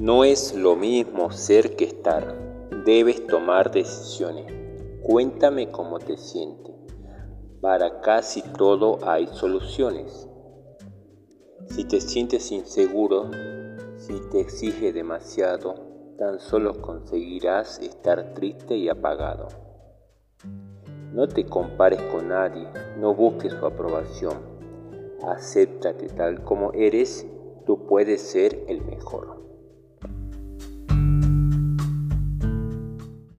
No es lo mismo ser que estar. Debes tomar decisiones. Cuéntame cómo te sientes. Para casi todo hay soluciones. Si te sientes inseguro, si te exige demasiado, tan solo conseguirás estar triste y apagado. No te compares con nadie, no busques su aprobación. Acéptate tal como eres, tú puedes ser el mejor.